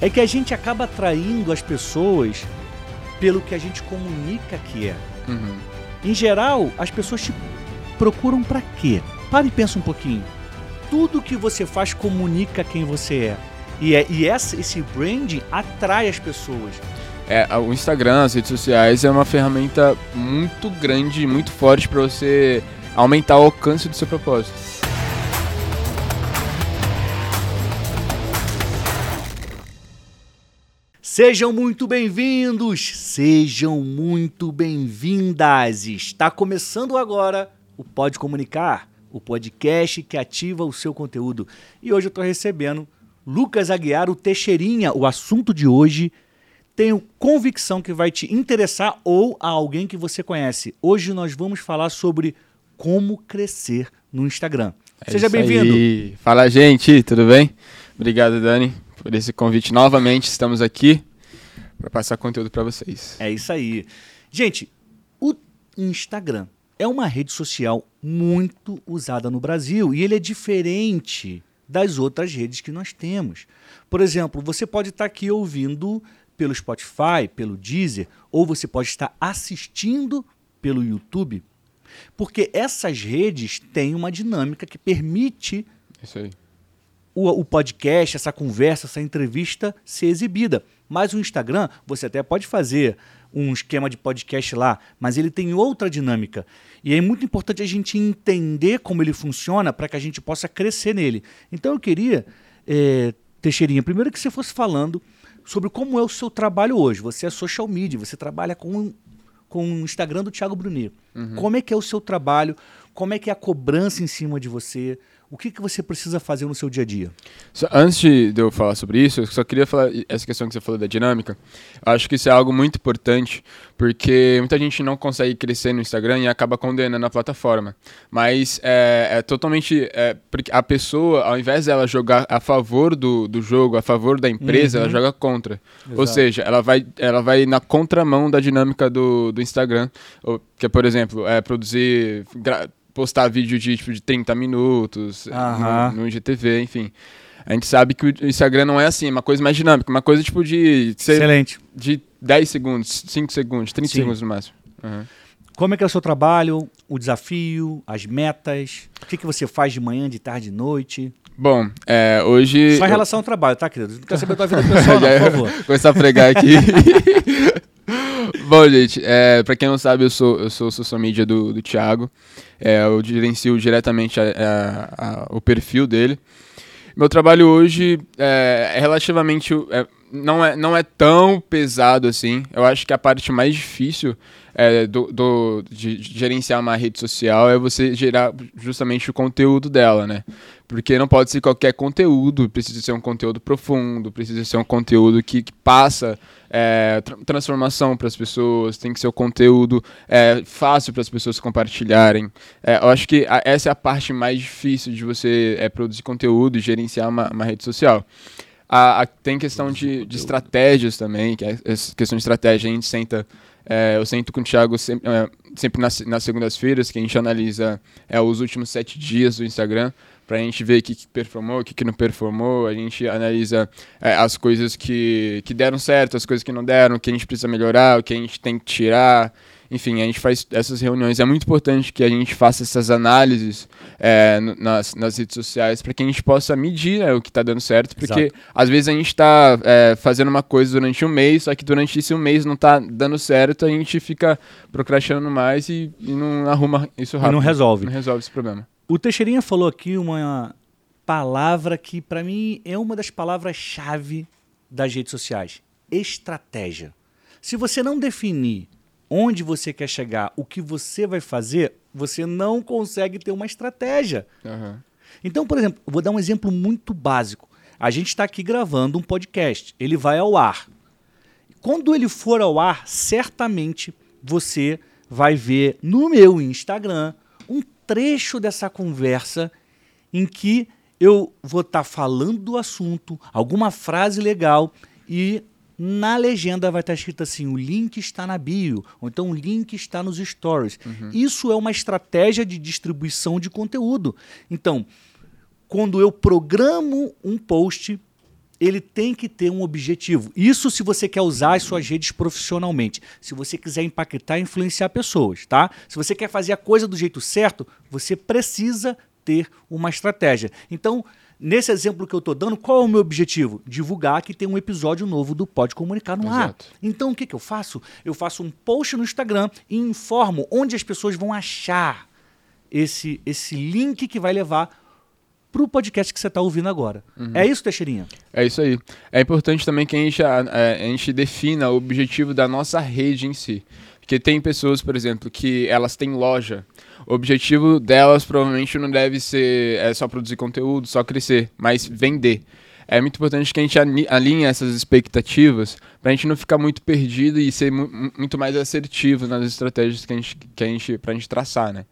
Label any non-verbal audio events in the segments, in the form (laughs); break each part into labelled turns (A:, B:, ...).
A: é que a gente acaba atraindo as pessoas pelo que a gente comunica que é.
B: Uhum.
A: Em geral, as pessoas te procuram pra quê? Para e pensa um pouquinho. Tudo que você faz comunica quem você é. E, é, e essa, esse branding atrai as pessoas.
B: É, o Instagram, as redes sociais é uma ferramenta muito grande, muito forte para você aumentar o alcance do seu propósito.
A: Sejam muito bem-vindos, sejam muito bem-vindas. Está começando agora o Pode Comunicar, o podcast que ativa o seu conteúdo. E hoje eu estou recebendo Lucas Aguiar, o Teixeirinha. O assunto de hoje tenho convicção que vai te interessar ou a alguém que você conhece. Hoje nós vamos falar sobre como crescer no Instagram.
B: É
A: Seja bem-vindo.
B: Fala, gente, tudo bem? Obrigado, Dani, por esse convite novamente. Estamos aqui para passar conteúdo para vocês.
A: É isso aí. Gente, o Instagram é uma rede social muito usada no Brasil e ele é diferente das outras redes que nós temos. Por exemplo, você pode estar aqui ouvindo pelo Spotify, pelo Deezer, ou você pode estar assistindo pelo YouTube, porque essas redes têm uma dinâmica que permite
B: Isso aí.
A: O, o podcast, essa conversa, essa entrevista ser exibida. Mas o Instagram, você até pode fazer um esquema de podcast lá, mas ele tem outra dinâmica. E é muito importante a gente entender como ele funciona para que a gente possa crescer nele. Então eu queria, eh, Teixeirinha, primeiro que você fosse falando sobre como é o seu trabalho hoje. Você é social media, você trabalha com, com o Instagram do Thiago Brunir. Como é que é o seu trabalho? Como é que é a cobrança em cima de você? O que, que você precisa fazer no seu dia a dia?
B: Só- antes de eu falar sobre isso, eu só queria falar essa questão que você falou da dinâmica. Acho que isso é algo muito importante, porque muita gente não consegue crescer no Instagram e acaba condenando a plataforma. Mas é, é totalmente. é, porque a pessoa, ao invés dela jogar a favor do, do jogo, a favor da empresa,
A: Uhum.
B: ela joga contra. Ou
A: Exato.
B: seja, ela vai, ela vai na contramão da dinâmica do, do Instagram. Ou- Que é, por exemplo, é produzir. Postar vídeo de, tipo, de 30 minutos
A: Aham.
B: no, no IGTV, enfim. A gente sabe que o Instagram não é assim, é uma coisa mais dinâmica, uma coisa tipo de, ser
A: Excelente.
B: de 10 segundos, 5 segundos, 30
A: Sim.
B: segundos no máximo. Aham.
A: Como é que é o seu trabalho, o desafio, as metas? O que, que você faz de manhã, de tarde, de noite?
B: Bom, é, hoje.
A: Só em relação ao trabalho, tá, querido? Não quero saber da tua vida pessoal, (laughs) não, por favor.
B: Começar a pregar aqui. (laughs) (laughs) Bom, gente, é, pra quem não sabe, eu sou, eu sou social media do, do Thiago. É, eu gerencio diretamente a- a- a- o perfil dele. Meu trabalho hoje é, é relativamente. é, não, é, não é tão pesado assim. Eu acho que a parte mais difícil é, do, do- de, gerenciar uma rede social é você gerar justamente o conteúdo dela, né? Porque não pode ser qualquer conteúdo, precisa ser um conteúdo profundo, precisa ser um conteúdo que, que passa é, tra- transformação para as pessoas, tem que ser um conteúdo é, fácil para as pessoas compartilharem. É, eu acho que a- essa é a parte mais difícil de você é, produzir conteúdo e gerenciar uma, uma rede social. A- a- tem questão de, de estratégias também, que é questão de estratégia, a gente senta, é, eu sento com o Thiago sempre, é, sempre nas, nas segundas-feiras, que a gente analisa é, os últimos sete dias do Instagram, pra gente ver o que, que performou, o que, que não performou, a gente analisa é, as coisas que, que deram certo, as coisas que não deram, o que a gente precisa melhorar, o que a gente tem que tirar, enfim, a gente faz essas reuniões. É muito importante que a gente faça essas análises é, nas, nas redes sociais para que a gente possa medir né, o que está dando certo, porque
A: Exato.
B: às vezes a gente está fazendo uma coisa durante um mês, só que durante esse um mês não está dando certo, a gente fica procrastinando mais e, e não arruma isso
A: E
B: rápido.
A: não resolve.
B: Não resolve esse problema.
A: O Teixeirinha falou aqui uma palavra que, para mim, é uma das palavras-chave das redes sociais: estratégia. Se você não definir onde você quer chegar, o que você vai fazer, você não consegue ter uma estratégia.
B: Aham.
A: Então, por exemplo, vou dar um exemplo muito básico. A gente está aqui gravando um podcast, ele vai ao ar. Quando ele for ao ar, certamente você vai ver no meu Instagram um trecho dessa conversa em que eu vou estar falando do assunto, alguma frase legal e na legenda vai estar escrito assim: o link está na bio, ou então o link está nos stories. Isso é uma estratégia de distribuição de conteúdo. Então, quando eu programo um post, ele tem que ter um objetivo. Isso se você quer usar as suas redes profissionalmente. Se você quiser impactar e influenciar pessoas, tá? Se você quer fazer a coisa do jeito certo, você precisa ter uma estratégia. Então, nesse exemplo que eu estou dando, qual é o meu objetivo? Divulgar que tem um episódio novo do Pode Comunicar no Ar. Então, o que, que eu faço? Eu faço um post no Instagram e informo onde as pessoas vão achar esse, esse link que vai levar para o podcast que você está ouvindo agora. Uhum. É isso, Teixeirinha?
B: É isso aí. É importante também que a gente, a, a gente defina o objetivo da nossa rede em si. Porque tem pessoas, por exemplo, que elas têm loja. O objetivo delas provavelmente não deve ser é só produzir conteúdo, só crescer, mas vender. É muito importante que a gente alinhe essas expectativas para a gente não ficar muito perdido e ser mu muito mais assertivo nas estratégias que a gente, que a gente, pra gente traçar, né?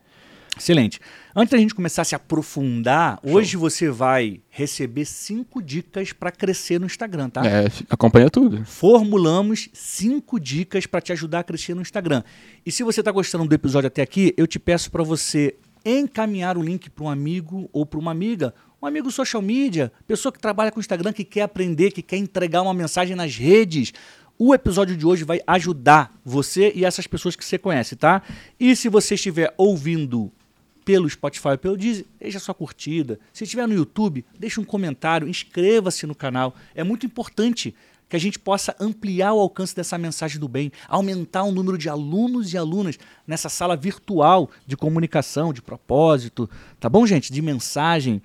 A: Excelente. Antes da gente começar a se aprofundar, Show. hoje você vai receber cinco dicas para crescer no Instagram, tá?
B: É, acompanha tudo.
A: Formulamos cinco dicas para te ajudar a crescer no Instagram. E se você está gostando do episódio até aqui, eu te peço para você encaminhar o link para um amigo ou para uma amiga, um amigo social media, pessoa que trabalha com Instagram, que quer aprender, que quer entregar uma mensagem nas redes. O episódio de hoje vai ajudar você e essas pessoas que você conhece, tá? E se você estiver ouvindo pelo Spotify, pelo Deezer, deixa sua curtida. Se estiver no YouTube, deixa um comentário, inscreva-se no canal. É muito importante que a gente possa ampliar o alcance dessa mensagem do bem, aumentar o número de alunos e alunas nessa sala virtual de comunicação, de propósito, tá bom, gente? De mensagem.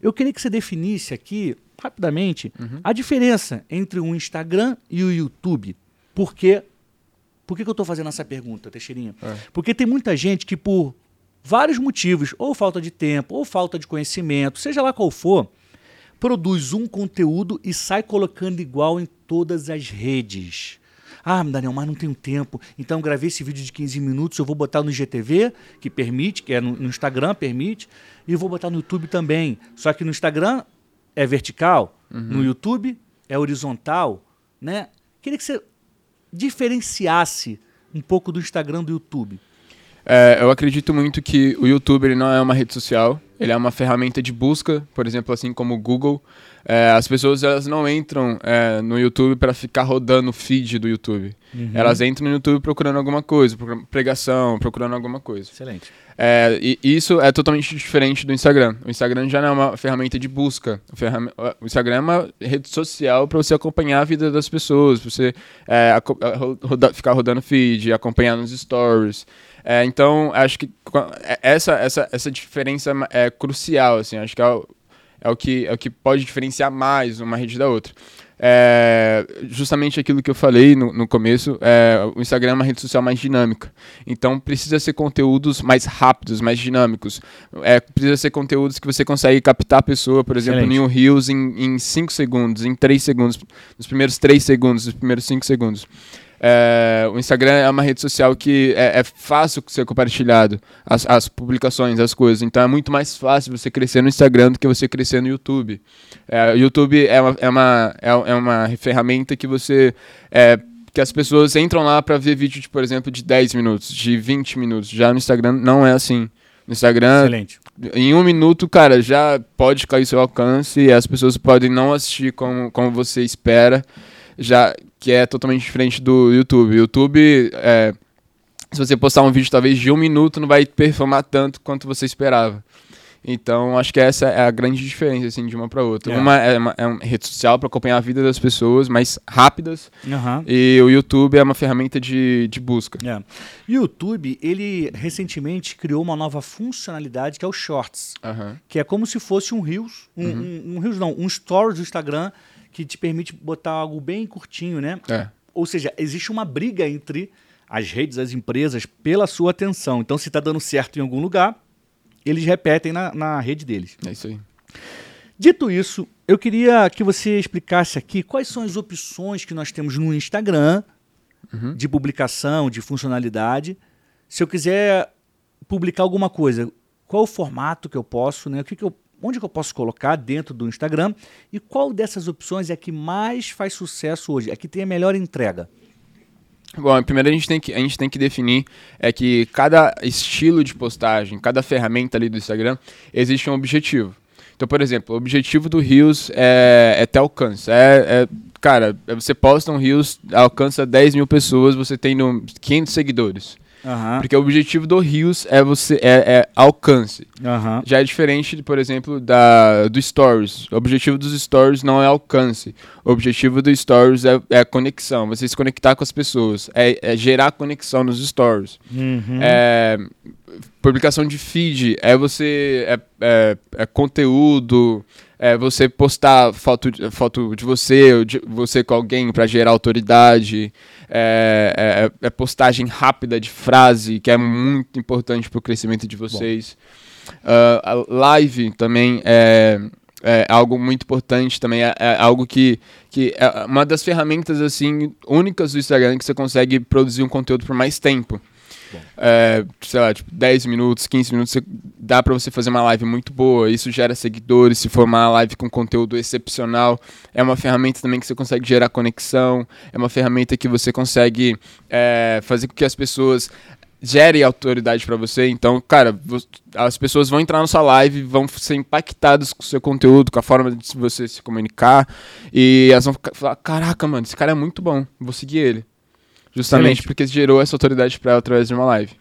A: Eu queria que você definisse aqui, rapidamente, uhum. a diferença entre o Instagram e o YouTube. Por quê? Por que, que eu estou fazendo essa pergunta, Teixeirinha? É. Porque tem muita gente que, por vários motivos, ou falta de tempo, ou falta de conhecimento, seja lá qual for, produz um conteúdo e sai colocando igual em todas as redes. Ah, Daniel, mas não tenho tempo. Então gravei esse vídeo de 15 minutos, eu vou botar no IGTV, que permite, que é no, no Instagram, permite, e vou botar no YouTube também. Só que no Instagram é vertical, uhum. no YouTube é horizontal, né? Queria que você diferenciasse um pouco do Instagram do YouTube.
B: É, eu acredito muito que o YouTube ele não é uma rede social, ele é uma ferramenta de busca, por exemplo, assim como o Google. É, as pessoas elas não entram é, no YouTube para ficar rodando o feed do YouTube. Uhum. Elas entram no YouTube procurando alguma coisa, procurando pregação, procurando alguma coisa.
A: Excelente.
B: É, e isso é totalmente diferente do Instagram. O Instagram já não é uma ferramenta de busca. O Instagram é uma rede social para você acompanhar a vida das pessoas, para você é, roda ficar rodando feed, acompanhar nos stories. É, então, acho que é, essa, essa, essa diferença é crucial, assim, acho que é o, é o, que, é o que pode diferenciar mais uma rede da outra. É, justamente aquilo que eu falei no, no começo, é, o Instagram é uma rede social mais dinâmica. Então precisa ser conteúdos mais rápidos, mais dinâmicos. É, precisa ser conteúdos que você consegue captar a pessoa, por exemplo, Excelente. no Reels em 5 segundos, em 3 segundos, nos primeiros 3 segundos, nos primeiros 5 segundos. É, o Instagram é uma rede social que é, é fácil ser compartilhado, as, as, publicações, as coisas. Então é muito mais fácil você crescer no Instagram do que você crescer no YouTube. É, o YouTube é uma, é, uma, é, é uma ferramenta que você. É, que as pessoas entram lá para ver vídeo, de, por exemplo, de 10 minutos, de 20 minutos. Já no Instagram não é assim. No Instagram,
A: Excelente.
B: em um minuto, cara, já pode cair seu alcance e as pessoas podem não assistir como, como você espera já que é totalmente diferente do YouTube. O YouTube, é, se você postar um vídeo talvez de um minuto, não vai performar tanto quanto você esperava. Então, acho que essa é a grande diferença assim, de uma para outra. Yeah. Uma é, uma é uma rede social para acompanhar a vida das pessoas, mais rápidas.
A: Uhum.
B: E o YouTube é uma ferramenta de, de busca.
A: Yeah. O YouTube, ele recentemente criou uma nova funcionalidade que é o Shorts.
B: Uhum.
A: Que é como se fosse um Reels, um, uhum. um, um Reels não, um Stories do Instagram que te permite botar algo bem curtinho, né?
B: É.
A: Ou seja, existe uma briga entre as redes, as empresas, pela sua atenção. Então, se está dando certo em algum lugar, eles repetem na, na rede deles.
B: É isso aí.
A: Dito isso, eu queria que você explicasse aqui quais são as opções que nós temos no Instagram uhum. de publicação, de funcionalidade. Se eu quiser publicar alguma coisa, qual o formato que eu posso, né? O que, que eu onde que eu posso colocar dentro do Instagram e qual dessas opções é que mais faz sucesso hoje, é que tem a melhor entrega?
B: Bom, primeiro a gente tem que, a gente tem que definir é que cada estilo de postagem, cada ferramenta ali do Instagram, existe um objetivo. Então, por exemplo, o objetivo do Rios é, é ter alcance. É, é, cara, você posta um Rios, alcança 10 mil pessoas, você tem no 500 seguidores.
A: Aham.
B: Porque o objetivo do Rios é você é, é alcance.
A: Aham.
B: Já é diferente, por exemplo, da, do Stories. O objetivo dos Stories não é alcance. O objetivo do Stories é, é conexão. Você se conectar com as pessoas. É, é gerar conexão nos Stories.
A: Uhum.
B: É, publicação de feed é você. É, é, é conteúdo. É você postar foto, foto de você, ou de você com alguém para gerar autoridade. É, é- é postagem rápida de frase, que é muito importante para o crescimento de vocês. A live também é, é algo muito importante também é, é algo que, que é uma das ferramentas assim únicas do Instagram que você consegue produzir um conteúdo por mais tempo é, sei lá, tipo, 10 minutos, 15 minutos, você- dá pra você fazer uma live muito boa, isso gera seguidores, se for uma live com conteúdo excepcional, é uma ferramenta também que você consegue gerar conexão, é uma ferramenta que você consegue é, fazer com que as pessoas gerem autoridade pra você, então, cara, as pessoas vão entrar na sua live, vão ser impactadas com o seu conteúdo, com a forma de você se comunicar, e elas vão ficar- falar, caraca, mano, esse cara é muito bom, vou seguir ele. Justamente
A: Excelente.
B: porque gerou essa autoridade pra ela através de uma live.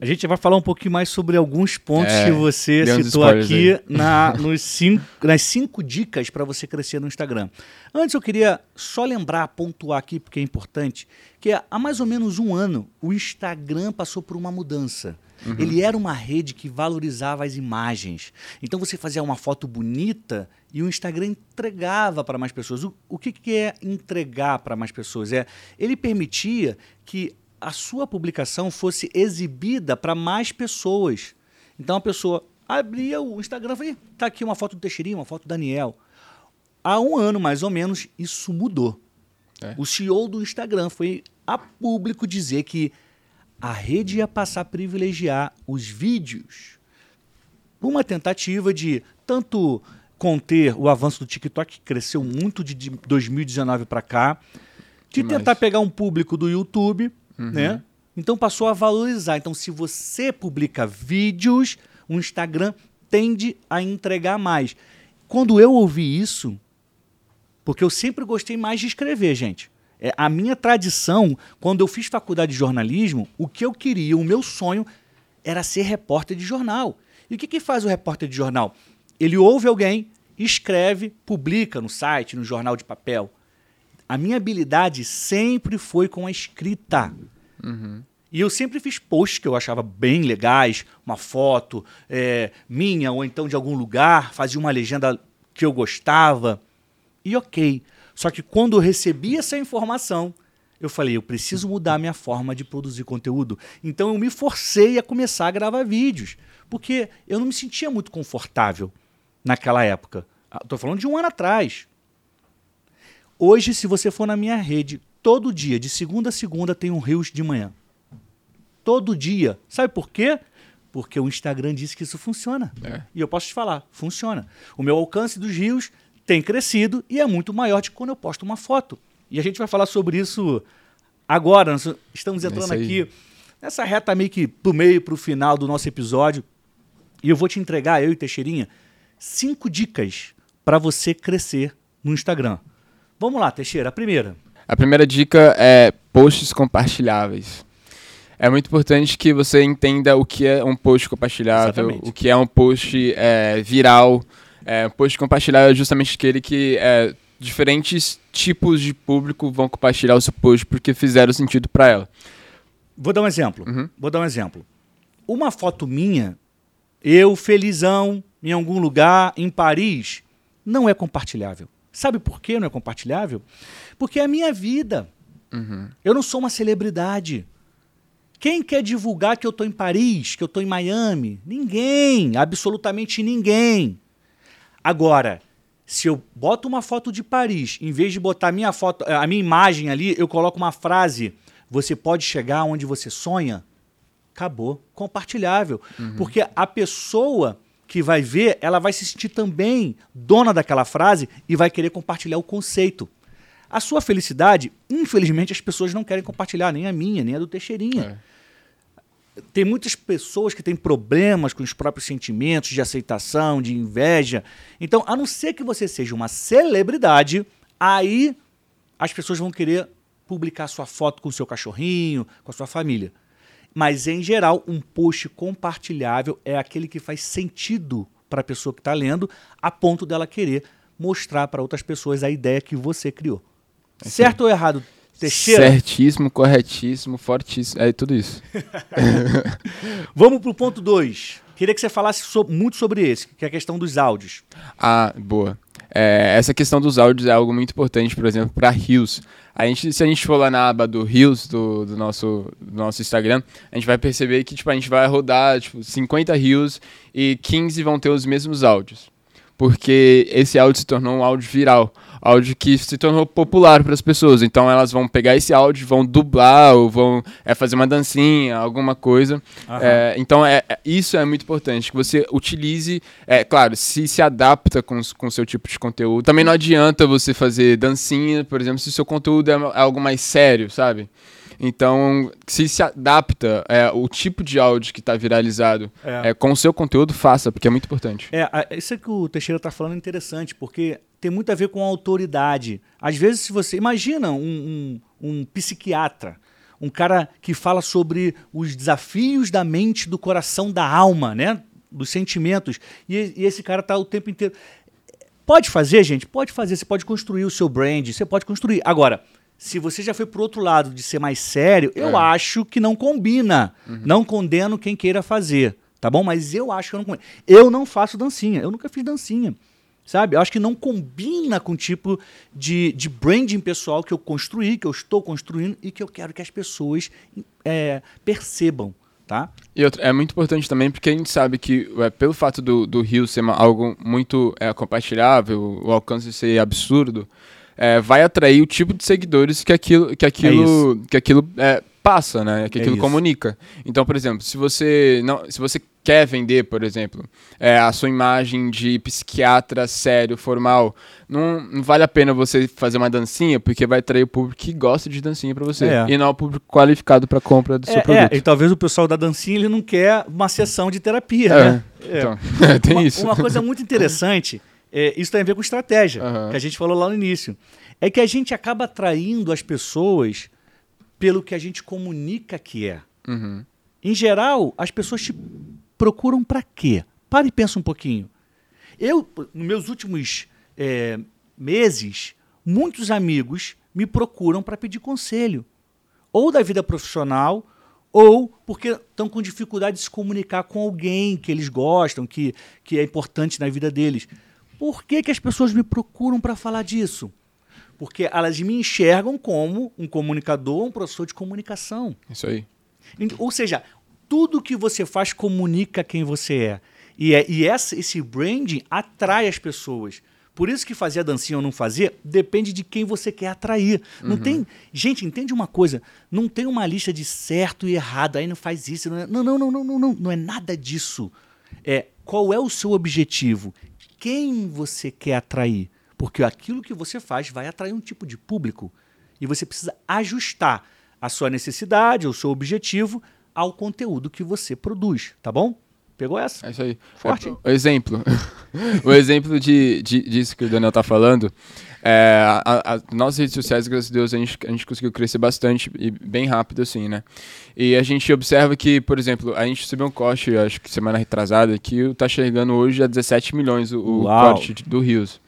A: A gente vai falar um pouquinho mais sobre alguns pontos
B: É,
A: que você citou aqui
B: aí.
A: na, (laughs) nos cinco, nas cinco dicas para você crescer no Instagram. Antes eu queria só lembrar, pontuar aqui, porque é importante, que há mais ou menos um ano o Instagram passou por uma mudança.
B: Uhum.
A: Ele era uma rede que valorizava as imagens. Então você fazia uma foto bonita e o Instagram entregava para mais pessoas. O, o que, que é entregar para mais pessoas? É ele permitia que a sua publicação fosse exibida para mais pessoas. Então a pessoa abria o Instagram e falava, "Ih, tá aqui uma foto do Teixeirinho, uma foto do Daniel. Há um ano, mais ou menos, isso mudou.
B: É.
A: O CEO do Instagram foi a público dizer que a rede ia passar a privilegiar os vídeos. Uma tentativa de tanto conter o avanço do TikTok, que cresceu muito de de 2019 para cá, de
B: Demais.
A: tentar pegar um público do YouTube, né? Então passou a valorizar. Então, se você publica vídeos, o Instagram tende a entregar mais. Quando eu ouvi isso, porque eu sempre gostei mais de escrever, gente. É, a minha tradição, quando eu fiz faculdade de jornalismo, o que eu queria, o meu sonho, era ser repórter de jornal. E o que, que faz o repórter de jornal? Ele ouve alguém, escreve, publica no site, no jornal de papel. A minha habilidade sempre foi com a escrita. E eu sempre fiz posts que eu achava bem legais, uma foto é, minha ou então de algum lugar, fazia uma legenda que eu gostava. E ok. Só que quando eu recebi essa informação, eu falei, eu preciso mudar a minha forma de produzir conteúdo. Então eu me forcei a começar a gravar vídeos, porque eu não me sentia muito confortável naquela época. Estou falando de um ano atrás. Hoje, se você for na minha rede, todo dia, de segunda a segunda, tem um Rios de manhã. Todo dia. Sabe por quê? Porque o Instagram disse que isso funciona.
B: É.
A: E eu posso te falar, funciona. O meu alcance dos rios tem crescido e é muito maior de quando eu posto uma foto. E a gente vai falar sobre isso agora. Nós estamos entrando aqui nessa reta meio que pro meio, pro final do nosso episódio. E eu vou te entregar, eu e Teixeirinha, cinco dicas para você crescer no Instagram. Vamos lá, Teixeira. A primeira.
B: A primeira dica é posts compartilháveis. É muito importante que você entenda o que é um post compartilhável,
A: Exatamente.
B: o que é um post é, viral. É, um post compartilhável é justamente aquele que é, diferentes tipos de público vão compartilhar o seu post porque fizeram sentido para ela.
A: Vou dar um exemplo.
B: Uhum.
A: Vou dar um exemplo. Uma foto minha, eu felizão, em algum lugar, em Paris, não é compartilhável. Sabe por que não é compartilhável? Porque é a minha vida.
B: Uhum.
A: Eu não sou uma celebridade. Quem quer divulgar que eu estou em Paris, que eu estou em Miami? Ninguém, absolutamente ninguém. Agora, se eu boto uma foto de Paris, em vez de botar a minha foto, a minha imagem ali, eu coloco uma frase: "Você pode chegar onde você sonha". Acabou, compartilhável, porque a pessoa que vai ver, ela vai se sentir também dona daquela frase e vai querer compartilhar o conceito. A sua felicidade, infelizmente, as pessoas não querem compartilhar, nem a minha, nem a do Teixeirinha.
B: É.
A: tem muitas pessoas que têm problemas com os próprios sentimentos de aceitação, de inveja. Então, a não ser que você seja uma celebridade, aí as pessoas vão querer publicar sua foto com o seu cachorrinho, com a sua família. Mas, em geral, um post compartilhável é aquele que faz sentido para a pessoa que está lendo, a ponto dela querer mostrar para outras pessoas a ideia que você criou. É certo ou errado,
B: Teixeira? Certíssimo, corretíssimo, fortíssimo. É tudo isso. (laughs)
A: Vamos para o ponto 2. Queria que você falasse so muito sobre esse, que é a questão dos áudios.
B: Ah, boa. É, essa questão dos áudios é algo muito importante, por exemplo, para Rios. A gente, se a gente for lá na aba do Rios do, do, nosso, do nosso Instagram, a gente vai perceber que tipo, a gente vai rodar tipo, 50 Rios e 15 vão ter os mesmos áudios. Porque esse áudio se tornou um áudio viral áudio que se tornou popular para as pessoas. Então elas vão pegar esse áudio, vão dublar ou vão é, fazer uma dancinha, alguma coisa. É, então é, é, isso é muito importante, que você utilize, é claro, se se adapta com o seu tipo de conteúdo. Também não adianta você fazer dancinha, por exemplo, se o seu conteúdo é, é algo mais sério, sabe? Então, se se adapta é, o tipo de áudio que está viralizado é. É, com o seu conteúdo, faça, porque é muito importante.
A: É, isso que o Teixeira está falando é interessante, porque tem muito a ver com a autoridade. Às vezes, se você. Imagina um, um, um psiquiatra, um cara que fala sobre os desafios da mente, do coração, da alma, né? Dos sentimentos. E, e esse cara está o tempo inteiro. Pode fazer, gente? Pode fazer. Você pode construir o seu brand, você pode construir. Agora, se você já foi pro outro lado de ser mais sério, é. eu acho que não combina. Uhum. Não condeno quem queira fazer, tá bom? Mas eu acho que eu não combino. Eu não faço dancinha. Eu nunca fiz dancinha sabe? Eu acho que não combina com o tipo de, de branding pessoal que eu construí, que eu estou construindo e que eu quero que as pessoas é, percebam. Tá?
B: E outra, é muito importante também porque a gente sabe que é, pelo fato do, do Rio ser uma, algo muito é, compartilhável, o alcance ser absurdo, é, vai atrair o tipo de seguidores que aquilo, que aquilo, é que aquilo é, passa, né? Que é aquilo comunica. Então, por exemplo, se você não, se você quer vender, por exemplo, é, a sua imagem de psiquiatra sério, formal, não, não, vale a pena você fazer uma dancinha, porque vai atrair o público que gosta de dancinha para você, é. e não o público qualificado para compra do seu é, produto.
A: É, e talvez o pessoal da dancinha ele não quer uma sessão de terapia, é, né?
B: Então, (laughs) tem
A: uma,
B: isso.
A: Uma coisa muito (laughs) interessante, isso tem a ver com estratégia, uhum. que a gente falou lá no início, é que a gente acaba atraindo as pessoas pelo que a gente comunica que é. Uhum. Em geral, as pessoas te procuram para quê? Para e pensa um pouquinho. Eu, nos meus últimos é, meses, muitos amigos me procuram para pedir conselho. Ou da vida profissional, ou porque estão com dificuldade de se comunicar com alguém que eles gostam, que, que é importante na vida deles. Por que, que as pessoas me procuram para falar disso? Porque elas me enxergam como um comunicador, um professor de comunicação.
B: Isso aí.
A: Ou seja, tudo que você faz comunica quem você é. E, é, e essa, esse branding atrai as pessoas. Por isso que fazer a dancinha ou não fazer depende de quem você quer atrair. Não uhum. tem. Gente, entende uma coisa? Não tem uma lista de certo e errado, aí não faz isso. Não, é, não, não, não, não, não, não. Não é nada disso. É qual é o seu objetivo? Quem você quer atrair? Porque aquilo que você faz vai atrair um tipo de público. E você precisa ajustar a sua necessidade, o seu objetivo ao conteúdo que você produz, tá bom? Pegou essa?
B: É isso aí. Forte. É, o exemplo. (laughs) o exemplo de, de, disso que o Daniel tá falando. É, a, a, nossas redes sociais, graças a Deus, a gente, a gente conseguiu crescer bastante e bem rápido, assim, né? E a gente observa que, por exemplo, a gente subiu um corte, acho que semana retrasada, que tá chegando hoje a 17 milhões o, o corte do Rios.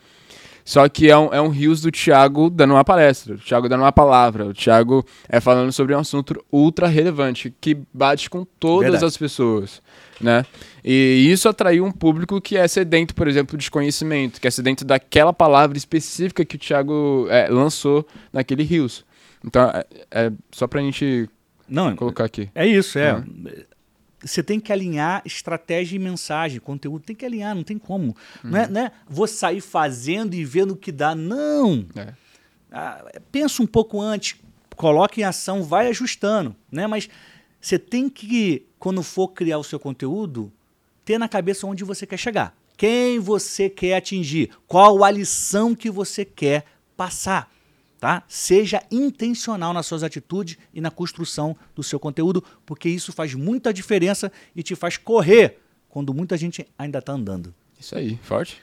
B: Só que é um, é um rios do Thiago dando uma palestra, o Thiago dando uma palavra, o Thiago é falando sobre um assunto ultra relevante, que bate com todas Verdade. as pessoas, né? E isso atraiu um público que é sedento, por exemplo, de conhecimento, que é sedento daquela palavra específica que o Thiago é, lançou naquele rios. Então, é, é só pra gente Não, colocar aqui.
A: É isso, é. Uhum você tem que alinhar estratégia e mensagem, conteúdo, tem que alinhar, não tem como. Uhum. Não, é, não é vou sair fazendo e vendo o que dá. Não! É. Ah, pensa um pouco antes, coloque em ação, vai ajustando. Né? Mas você tem que, quando for criar o seu conteúdo, ter na cabeça onde você quer chegar. Quem você quer atingir? Qual a lição que você quer passar? Tá? Seja intencional nas suas atitudes e na construção do seu conteúdo, porque isso faz muita diferença e te faz correr quando muita gente ainda está andando.
B: Isso aí, forte.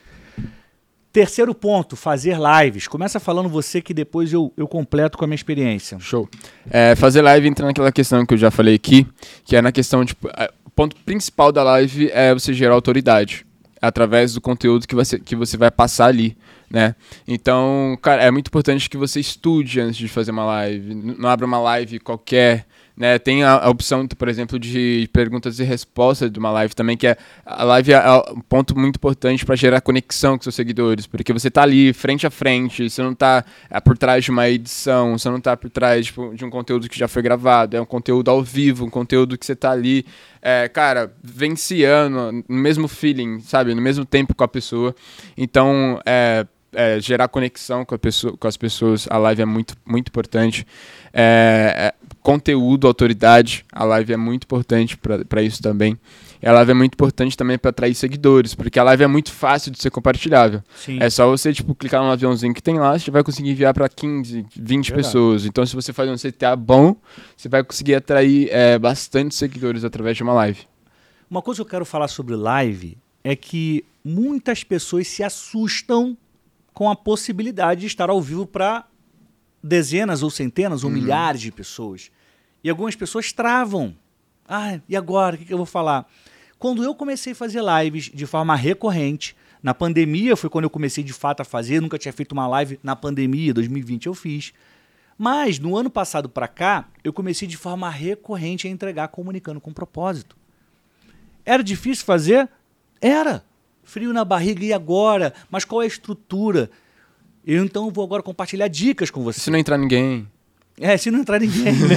A: Terceiro ponto, fazer lives. Começa falando você que depois eu, eu completo com a minha experiência.
B: Show. É, fazer live entra naquela questão que eu já falei aqui, que é na questão, tipo, é, o ponto principal da live é você gerar autoridade através do conteúdo que você, que você vai passar ali né? Então, cara, é muito importante que você estude antes de fazer uma live. Não abra uma live qualquer, né? Tem a, a opção, por exemplo, de perguntas e respostas de uma live também, que é a live é um ponto muito importante para gerar conexão com seus seguidores, porque você tá ali frente a frente, você não tá é, por trás de uma edição, você não tá por trás tipo, de um conteúdo que já foi gravado, é um conteúdo ao vivo, um conteúdo que você tá ali, é, cara, venciando, no mesmo feeling, sabe? No mesmo tempo com a pessoa. Então, é é, gerar conexão com, pessoa, com, as pessoas, a live é muito, muito importante. É, é, conteúdo, autoridade, a live é muito importante para isso também. E a live é muito importante também para atrair seguidores, porque a live é muito fácil de ser compartilhável. Sim. É só você tipo, clicar no aviãozinho que tem lá, você vai conseguir enviar para 15, 20 Verdade. pessoas. Então, se você faz um CTA bom, você vai conseguir atrair é, bastante seguidores através de uma live.
A: Uma coisa que eu quero falar sobre live é que muitas pessoas se assustam com a possibilidade de estar ao vivo para dezenas ou centenas ou uhum. milhares de pessoas. E algumas pessoas travam. Ah, e agora? O que, que eu vou falar? Quando eu comecei a fazer lives de forma recorrente, na pandemia foi quando eu comecei de fato a fazer, nunca tinha feito uma live na pandemia, 2020 eu fiz. Mas no ano passado para cá, eu comecei de forma recorrente a entregar comunicando com propósito. Era difícil fazer? Era frio na barriga, e agora? Mas qual é a estrutura? Eu então vou agora compartilhar dicas com você.
B: Se não entrar ninguém.
A: É, se não entrar ninguém, né?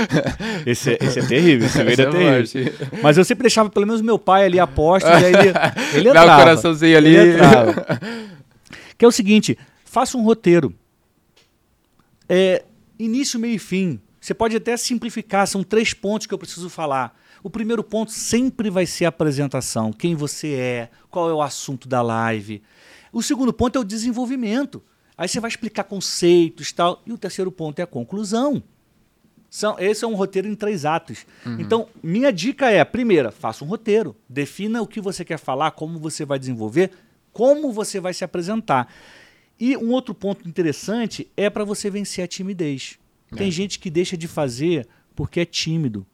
A: (laughs) esse, é, esse é terrível, esse, é, é terrível. Mas eu sempre deixava pelo menos meu pai ali aposto, e aí ele, (laughs) ele entrava. Dá
B: o coraçãozinho ali.
A: Que é o seguinte, faça um roteiro. É, início, meio e fim. Você pode até simplificar, são três pontos que eu preciso falar. O primeiro ponto sempre vai ser a apresentação, quem você é, qual é o assunto da live. O segundo ponto é o desenvolvimento. Aí você vai explicar conceitos e tal. E o terceiro ponto é a conclusão. São, esse é um roteiro em três atos. Uhum. Então, minha dica é: primeira, faça um roteiro. Defina o que você quer falar, como você vai desenvolver, como você vai se apresentar. E um outro ponto interessante é para você vencer a timidez. É. Tem gente que deixa de fazer porque é tímido.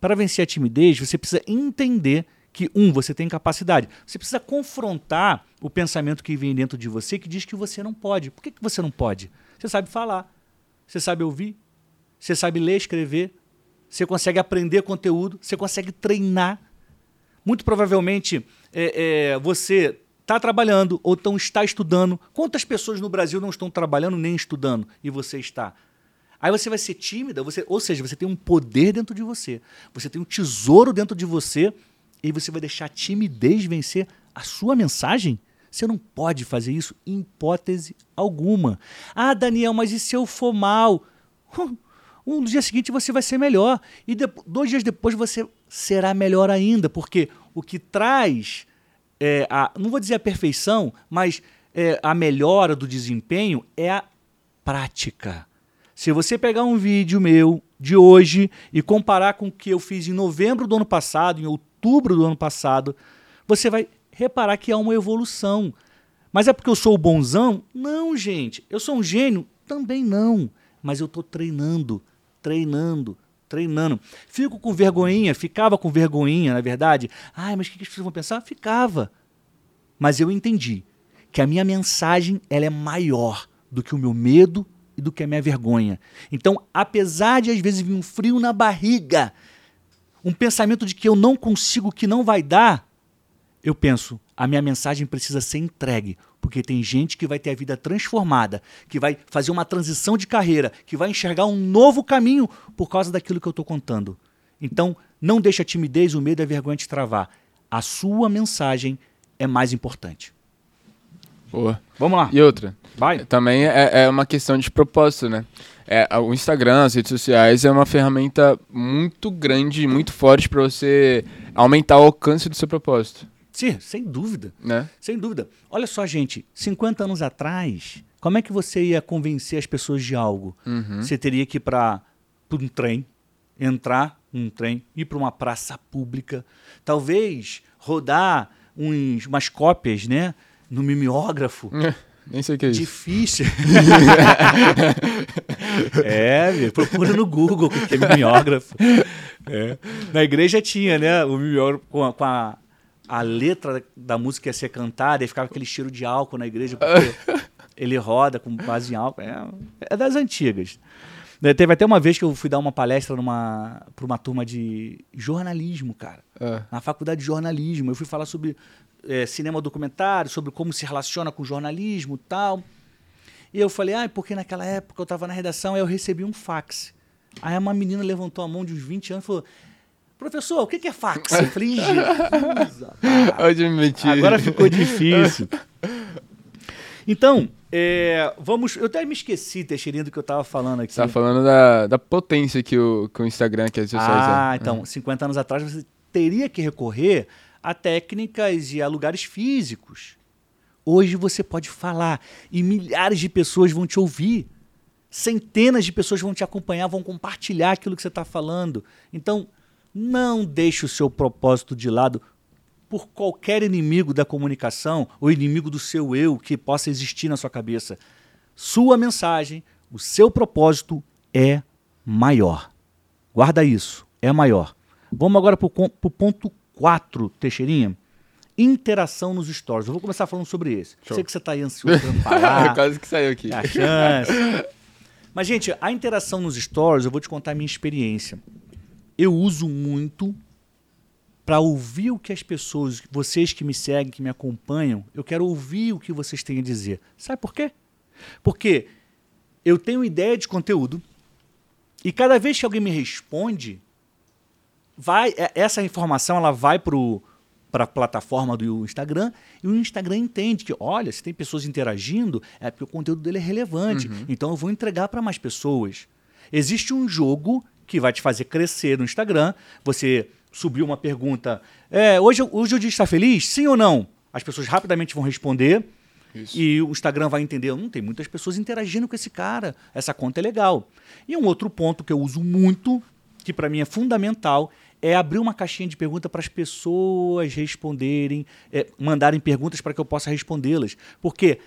A: Para vencer a timidez, você precisa entender que, um, você tem capacidade. Você precisa confrontar o pensamento que vem dentro de você que diz que você não pode. Por que, que você não pode? Você sabe falar, você sabe ouvir, você sabe ler, escrever, você consegue aprender conteúdo, você consegue treinar. Muito provavelmente é, é, você está trabalhando ou então está estudando. Quantas pessoas no Brasil não estão trabalhando nem estudando e você está? Aí você vai ser tímida, você, ou seja, você tem um poder dentro de você, você tem um tesouro dentro de você e você vai deixar a timidez vencer a sua mensagem? Você não pode fazer isso em hipótese alguma. Ah, Daniel, mas e se eu for mal? Um dia seguinte você vai ser melhor. E dois dias depois você será melhor ainda. Porque o que traz, é, a, não vou dizer a perfeição, mas é, a melhora do desempenho é a prática. Se você pegar um vídeo meu de hoje e comparar com o que eu fiz em novembro do ano passado, em outubro do ano passado, você vai reparar que há uma evolução. Mas é porque eu sou o bonzão? Não, gente. Eu sou um gênio? Também não. Mas eu estou treinando, treinando, treinando. Fico com vergonhinha, ficava com vergonhinha, na verdade. Ai, mas o que as pessoas vão pensar? Ficava. Mas eu entendi que a minha mensagem ela é maior do que o meu medo e do que a minha vergonha. Então, apesar de às vezes vir um frio na barriga, um pensamento de que eu não consigo, que não vai dar, eu penso, a minha mensagem precisa ser entregue, porque tem gente que vai ter a vida transformada, que vai fazer uma transição de carreira, que vai enxergar um novo caminho por causa daquilo que eu estou contando. Então, não deixe a timidez, o medo e a vergonha te travar. A sua mensagem é mais importante.
B: Boa.
A: Vamos lá.
B: E outra?
A: Vai.
B: Também é, é uma questão de propósito, né? É, o Instagram, as redes sociais é uma ferramenta muito grande, muito forte para você aumentar o alcance do seu propósito.
A: Sim, sem dúvida.
B: Né?
A: Sem dúvida. Olha só, gente, 50 anos atrás, Como é que você ia convencer as pessoas de algo?
B: Uhum.
A: Você teria que ir para um trem, entrar num trem, ir para uma praça pública, talvez rodar uns, umas cópias, né? No mimeógrafo. (laughs)
B: Nem sei o que é isso.
A: Difícil. (laughs) é, meu, procura no Google o que é mimeógrafo. É. Na igreja tinha, né? O mimeógrafo com a, com a, a letra da música ia ser cantada e ficava aquele cheiro de álcool na igreja, porque (laughs) ele roda com base em álcool. É, é das antigas. Né, Teve até uma vez que eu fui dar uma palestra para uma turma de jornalismo, cara.
B: É.
A: Na faculdade de jornalismo. Eu fui falar sobre é, cinema documentário, sobre como se relaciona com jornalismo e tal. E eu falei, ah, porque naquela época eu estava na redação e eu recebi um fax. Aí uma menina levantou a mão de uns 20 anos e falou, professor, o que é fax? Eu falei, (laughs)
B: meti?
A: Agora ficou difícil. Então, é, vamos. Eu até me esqueci, Teixeirinha, do que eu estava falando aqui.
B: Você tá falando da, da potência que o, que o Instagram, que as redes sociais
A: ah,
B: é.
A: então, 50 anos atrás você teria que recorrer a técnicas e a lugares físicos. Hoje você pode falar e milhares de pessoas vão te ouvir. Centenas de pessoas vão te acompanhar, vão compartilhar aquilo que você está falando. Então, não deixe o seu propósito de lado por qualquer inimigo da comunicação ou inimigo do seu eu que possa existir na sua cabeça. Sua mensagem, o seu propósito é maior. Guarda isso, é maior. Vamos agora para o ponto 4, Teixeirinha. Interação nos stories. Eu vou começar falando sobre esse.
B: Show.
A: Sei que você está aí ansioso para falar. (laughs)
B: Quase que saiu aqui.
A: É a chance. Mas, gente, a interação nos stories, eu vou te contar a minha experiência. Eu uso muito para ouvir o que as pessoas, vocês que me seguem, que me acompanham, eu quero ouvir o que vocês têm a dizer. Sabe por quê? Porque eu tenho ideia de conteúdo e cada vez que alguém me responde, vai é- essa informação ela vai pro para a plataforma do Instagram e o Instagram entende que, olha, se tem pessoas interagindo, é porque o conteúdo dele é relevante. Então eu vou entregar para mais pessoas. Existe um jogo que vai te fazer crescer no Instagram. Você subiu uma pergunta, é, hoje, hoje o dia está feliz? Sim ou não? As pessoas rapidamente vão responder.
B: Isso.
A: E o Instagram vai entender, não tem muitas pessoas interagindo com esse cara, essa conta é legal. E um outro ponto que eu uso muito, que para mim é fundamental, é abrir uma caixinha de pergunta para as pessoas responderem, é, mandarem perguntas para que eu possa respondê-las. Porque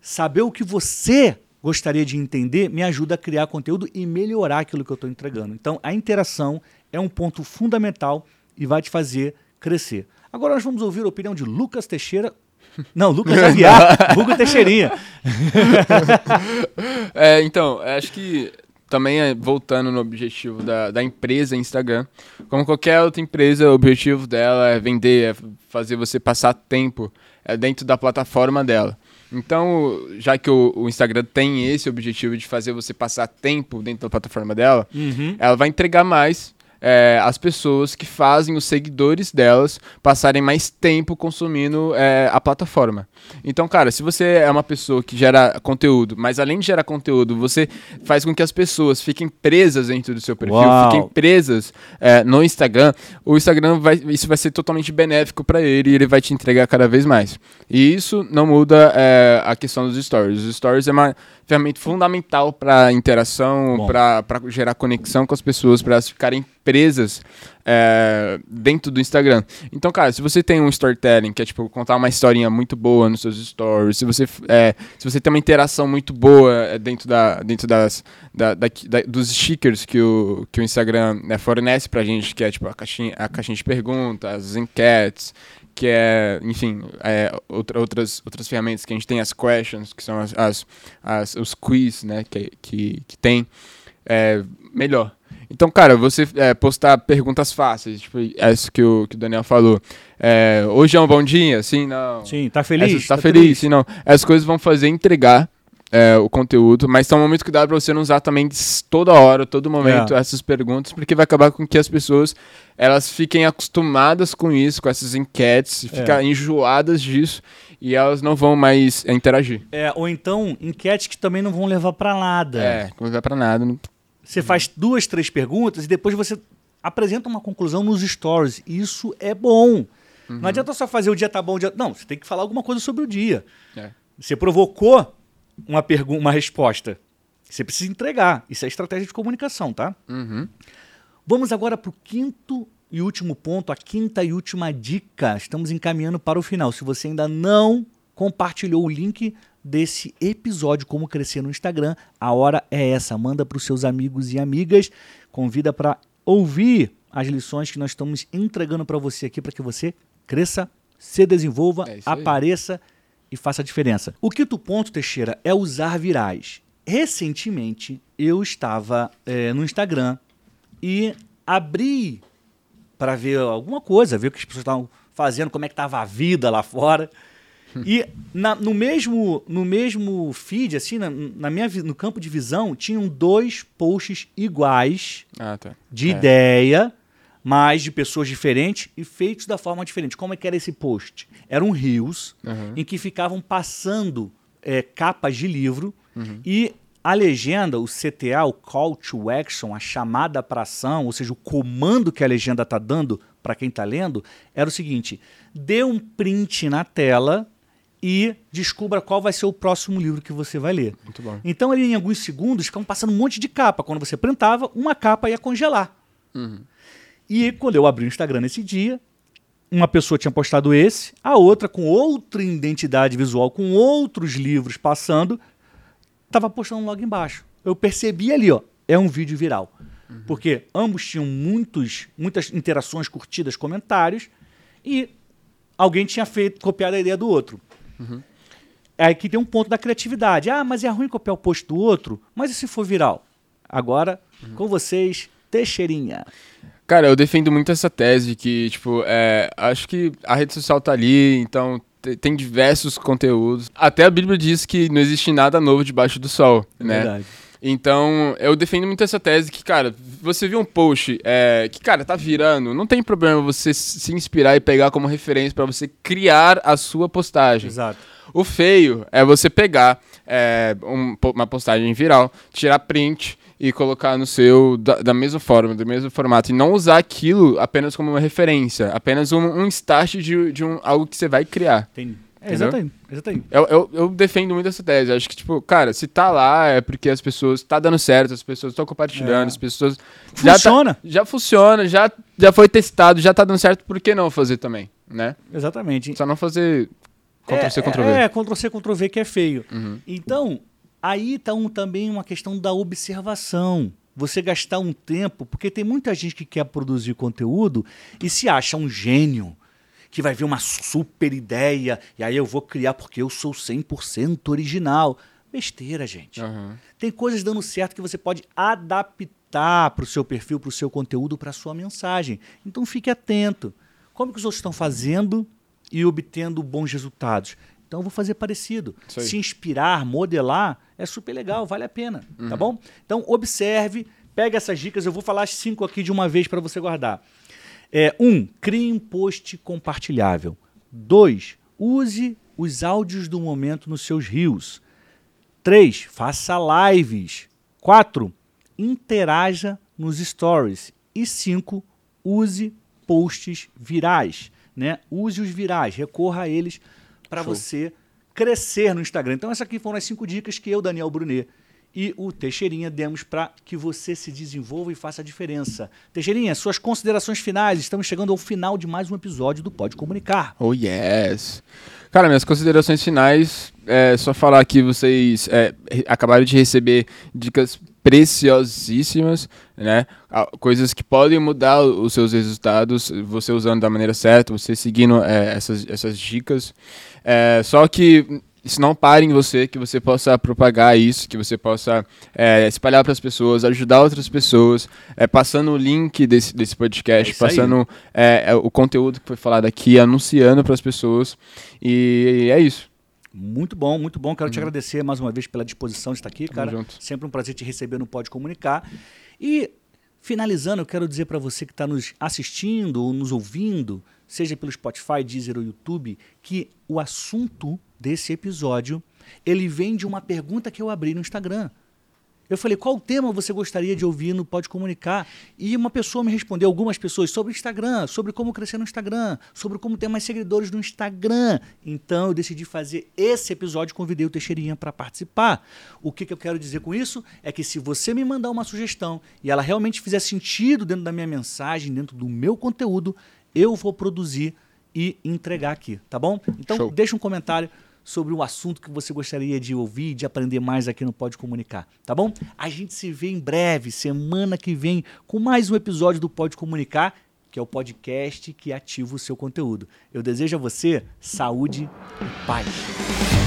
A: saber o que você gostaria de entender me ajuda a criar conteúdo e melhorar aquilo que eu estou entregando. Então, a interação é um ponto fundamental e vai te fazer crescer. Agora nós vamos ouvir a opinião de Lucas Teixeira. Não, Lucas (laughs) Aguiar, Hugo Teixeirinha. (laughs)
B: É, então, acho que também é, voltando no objetivo da, da empresa Instagram, como qualquer outra empresa, o objetivo dela é vender, é fazer você passar tempo é, dentro da plataforma dela. Então, já que o, o Instagram tem esse objetivo de fazer você passar tempo dentro da plataforma dela, ela vai entregar mais é, as pessoas que fazem os seguidores delas passarem mais tempo consumindo é, a plataforma. Então, cara, se você é uma pessoa que gera conteúdo, mas além de gerar conteúdo, você faz com que as pessoas fiquem presas dentro do seu perfil,
A: Uau.
B: fiquem presas é, no Instagram, o Instagram vai, isso vai ser totalmente benéfico para ele e ele vai te entregar cada vez mais. E isso não muda é, a questão dos stories. Os stories é uma ferramenta fundamental para interação, para gerar conexão com as pessoas, para elas ficarem presas é, dentro do Instagram. Então, cara, se você tem um storytelling, que é tipo contar uma historinha muito boa nos seus stories, se você, é, se você tem uma interação muito boa é, dentro, da, dentro das, da, da- da- dos stickers que o, que o Instagram né, fornece pra gente, que é tipo a caixinha, a caixinha de perguntas, as enquetes, que é, enfim, é, outra, outras, outras ferramentas que a gente tem, as questions, que são as, as, as- os quiz, né, que, que, que tem, é, melhor. Então, cara, você é, postar perguntas fáceis, tipo, essa que o, que o Daniel falou. É, hoje é um bom dia? Sim, não.
A: Sim, tá feliz?
B: Essas- tá, feliz? Sim, não. Essas coisas vão fazer entregar é, o conteúdo, mas toma muito cuidado pra você não usar também toda hora, todo momento,
A: É.
B: essas perguntas, porque vai acabar com que as pessoas elas fiquem acostumadas com isso, com essas enquetes,
A: É.
B: ficar enjoadas disso e elas não vão mais é, interagir.
A: É, ou então, enquetes que também não vão levar para nada.
B: É, não vai pra nada. Não...
A: Você faz duas, três perguntas e depois você apresenta uma conclusão nos stories. Isso é bom. Não adianta só fazer o dia tá bom, o dia... Não, você tem que falar alguma coisa sobre o dia.
B: É.
A: Você provocou, uma, pergunta, uma resposta. Você precisa entregar. Isso é estratégia de comunicação, tá?
B: Uhum.
A: Vamos agora para o quinto e último ponto, a quinta e última dica. Estamos encaminhando para o final. Se você ainda não compartilhou o link desse episódio Como Crescer no Instagram, a hora é essa. Manda para os seus amigos e amigas. Convida para ouvir as lições que nós estamos entregando para você aqui para que você cresça, se desenvolva,
B: É
A: apareça e faça a diferença. O quinto ponto, Teixeira, é usar virais. Recentemente, eu estava eh, no Instagram e abri para ver alguma coisa, ver o que as pessoas estavam fazendo, como é que estava a vida lá fora. E na- no, mesmo, no mesmo feed, assim, na, na minha, no campo de visão, tinham dois posts iguais
B: Ah, tá.
A: de
B: É.
A: ideia, mas de pessoas diferentes e feitos da forma diferente. Como é que era esse post? Eram rios
B: Uhum.
A: em que ficavam passando é, capas de livro e a legenda, o CTA, o Call to Action, a chamada para ação, ou seja, o comando que a legenda está dando para quem está lendo, era o seguinte: dê um print na tela e descubra qual vai ser o próximo livro que você vai ler.
B: Muito bom.
A: Então, ali em alguns segundos, ficavam passando um monte de capa. Quando você printava, uma capa ia congelar.
B: Uhum.
A: E quando eu abri o Instagram nesse dia, uma pessoa tinha postado esse, a outra com outra identidade visual, com outros livros passando, estava postando logo embaixo. Eu percebi ali, ó, é um vídeo viral. Porque ambos tinham muitos, muitas interações, curtidas, comentários, e alguém tinha feito, copiado a ideia do outro. É aqui tem um ponto da criatividade. Ah, mas é ruim copiar o post do outro? Mas e se for viral? Agora, com vocês, Teixeirinha.
B: Cara, eu defendo muito essa tese que, tipo, é, acho que a rede social tá ali, então te- tem diversos conteúdos. Até a Bíblia diz que não existe nada novo debaixo do sol, né?
A: Verdade.
B: Então, eu defendo muito essa tese que, cara, você viu um post é, que, cara, tá virando, não tem problema você se inspirar e pegar como referência pra você criar a sua postagem.
A: Exato.
B: O feio é você pegar é, um uma postagem viral, tirar print e colocar no seu da, da mesma forma, do mesmo formato. E não usar aquilo apenas como uma referência, apenas um, um start de, de um, algo que você vai criar.
A: Entendi. É, exatamente. exatamente.
B: Eu, eu, eu defendo muito essa tese. Acho que, tipo, cara, se tá lá é porque as pessoas. tá dando certo, as pessoas estão compartilhando,
A: É.
B: as pessoas. Já, tá-
A: Funciona.
B: já funciona, já, já foi testado, já tá dando certo, por que não fazer também, né?
A: Exatamente.
B: Só não fazer Ctrl-C,
A: é,
B: Ctrl-V.
A: É, Ctrl-C, Ctrl-V que é feio.
B: Uhum.
A: Então, aí está um, também uma questão da observação. Você gastar um tempo, porque tem muita gente que quer produzir conteúdo e se acha um gênio, que vai vir uma super ideia, e aí eu vou criar porque eu sou 100% original. Besteira, gente.
B: Aham.
A: Tem coisas dando certo que você pode adaptar para o seu perfil, para o seu conteúdo, para a sua mensagem. Então fique atento. Como que os outros estão fazendo e obtendo bons resultados? Então eu vou fazer parecido. Se inspirar, modelar, é super legal, vale a pena, tá bom? Então observe, pega essas dicas, eu vou falar as cinco aqui de uma vez para você guardar. É, um, crie um post compartilhável. Dois, use os áudios do momento nos seus rios. 3. Faça lives. 4. Interaja nos stories. E 5. Use posts virais. Né? Use os virais, recorra a eles para você crescer no Instagram. Então, essas aqui foram as cinco dicas que eu, Daniel Brunet e o Teixeirinha demos para que você se desenvolva e faça a diferença. Teixeirinha, suas considerações finais. Estamos chegando ao final de mais um episódio do Pode Comunicar.
B: Oh, yes. Cara, minhas considerações finais é só falar que vocês é, acabaram de receber dicas preciosíssimas, né? Ah, Coisas que podem mudar os seus resultados, você usando da maneira certa, você seguindo é, essas, essas dicas. É, só que isso não pare em você, que você possa propagar isso, que você possa é, espalhar para as pessoas, ajudar outras pessoas, é, passando o link desse, desse
A: É
B: podcast,
A: aí.
B: passando é, é, o conteúdo que foi falado aqui, anunciando para as pessoas. E é isso.
A: Muito bom, muito bom. Quero te agradecer mais uma vez pela disposição de estar aqui, cara.
B: junto.
A: Sempre um prazer te receber no Pode Comunicar. E, finalizando, eu quero dizer para você que está nos assistindo ou nos ouvindo, seja pelo Spotify, Deezer ou YouTube, que o assunto desse episódio, ele vem de uma pergunta que eu abri no Instagram. Eu falei, qual tema você gostaria de ouvir no Pode Comunicar? E uma pessoa me respondeu, algumas pessoas, sobre Instagram, sobre como crescer no Instagram, sobre como ter mais seguidores no Instagram. Então eu decidi fazer esse episódio e convidei o Teixeirinha para participar. O que, que eu quero dizer com isso? É que se você me mandar uma sugestão e ela realmente fizer sentido dentro da minha mensagem, dentro do meu conteúdo, eu vou produzir e entregar aqui, tá bom? Então
B: Show.
A: deixa um comentário sobre o assunto que você gostaria de ouvir, de aprender mais aqui no Pode Comunicar, tá bom? A gente se vê em breve, semana que vem, com mais um episódio do Pode Comunicar, que é o podcast que ativa o seu conteúdo. Eu desejo a você saúde e paz.